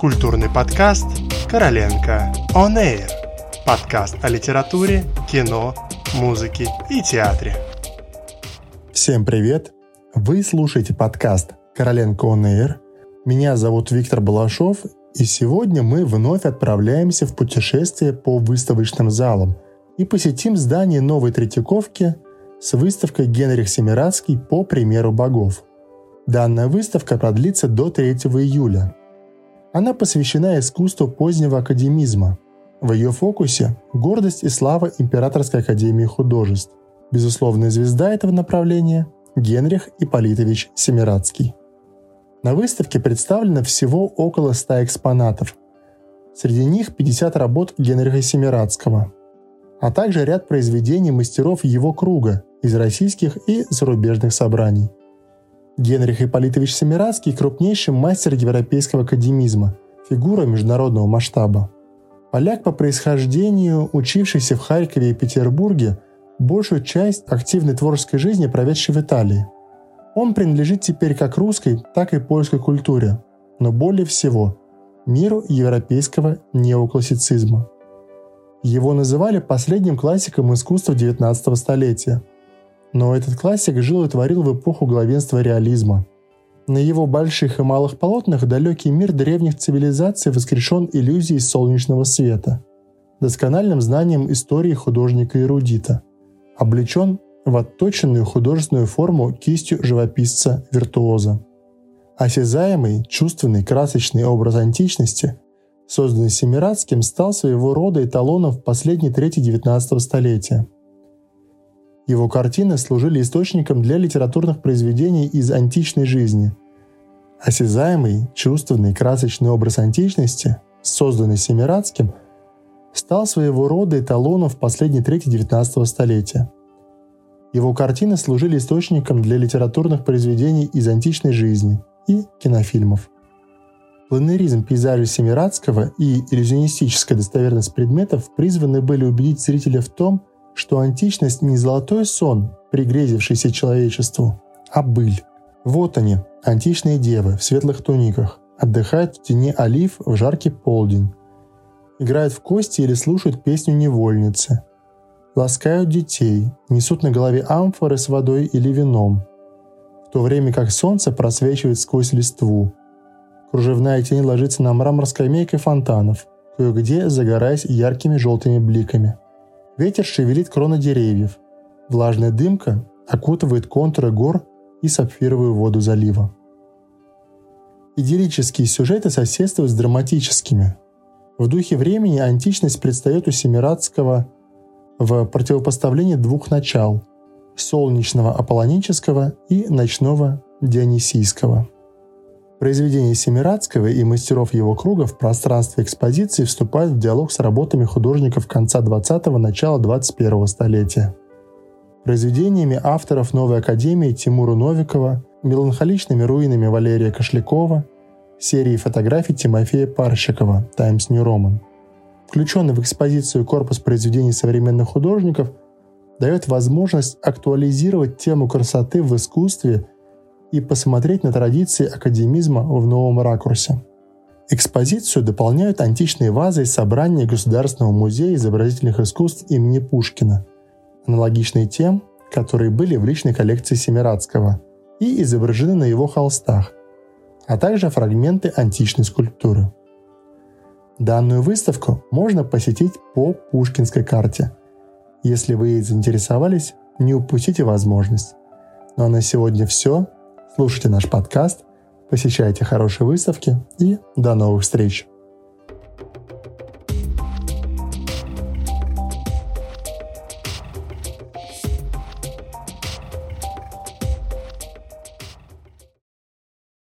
Культурный подкаст «Короленко On Air». Подкаст о литературе, кино, музыке и театре. Всем привет! Вы слушаете подкаст «Короленко On Air». Меня зовут Виктор Балашов, и сегодня мы вновь отправляемся в путешествие по выставочным залам и посетим здание Новой Третьяковки с выставкой Генрих Семирадский по примеру богов. Данная выставка продлится до 3 июля – она посвящена искусству позднего академизма. В ее фокусе – гордость и слава Императорской академии художеств. Безусловная звезда этого направления – Генрих Ипполитович Семирадский. На выставке представлено всего около 100 экспонатов. Среди них 50 работ Генриха Семирадского, а также ряд произведений мастеров его круга из российских и зарубежных собраний – Генрих Ипполитович Семирадский – крупнейший мастер европейского академизма, фигура международного масштаба. Поляк по происхождению, учившийся в Харькове и Петербурге, большую часть активной творческой жизни проведший в Италии. Он принадлежит теперь как русской, так и польской культуре, но более всего – миру европейского неоклассицизма. Его называли последним классиком искусства XIX столетия – но этот классик жил и творил в эпоху главенства реализма. На его больших и малых полотнах далекий мир древних цивилизаций воскрешен иллюзией солнечного света, доскональным знанием истории художника-эрудита, облечен в отточенную художественную форму кистью живописца-виртуоза. Осязаемый, чувственный, красочный образ античности, созданный Семирадским, стал своего рода эталоном в последней трети XIX столетия – его картины служили источником для литературных произведений из античной жизни. Осязаемый, чувственный, красочный образ античности, созданный Семирадским, стал своего рода эталоном в последней трети XIX столетия. Его картины служили источником для литературных произведений из античной жизни и кинофильмов. Планеризм пейзажа Семирадского и иллюзионистическая достоверность предметов призваны были убедить зрителя в том, что античность не золотой сон, пригрезившийся человечеству, а быль. Вот они, античные девы в светлых туниках, отдыхают в тени олив в жаркий полдень, играют в кости или слушают песню невольницы, ласкают детей, несут на голове амфоры с водой или вином, в то время как солнце просвечивает сквозь листву. Кружевная тень ложится на мрамор скамейкой фонтанов, кое-где загораясь яркими желтыми бликами – Ветер шевелит кроны деревьев. Влажная дымка окутывает контуры гор и сапфировую воду залива. Идиллические сюжеты соседствуют с драматическими. В духе времени античность предстает у Семирадского в противопоставлении двух начал – солнечного аполлонического и ночного дионисийского – Произведения Семирадского и мастеров его круга в пространстве экспозиции вступают в диалог с работами художников конца 20-го, начала 21-го столетия. Произведениями авторов Новой Академии Тимура Новикова, меланхоличными руинами Валерия Кошлякова, серии фотографий Тимофея Парщикова «Times New Roman». Включенный в экспозицию корпус произведений современных художников дает возможность актуализировать тему красоты в искусстве – и посмотреть на традиции академизма в новом ракурсе. Экспозицию дополняют античные вазы из собрания Государственного музея изобразительных искусств имени Пушкина, аналогичные тем, которые были в личной коллекции Семирадского и изображены на его холстах, а также фрагменты античной скульптуры. Данную выставку можно посетить по Пушкинской карте. Если вы заинтересовались, не упустите возможность. Ну а на сегодня все. Слушайте наш подкаст, посещайте хорошие выставки и до новых встреч!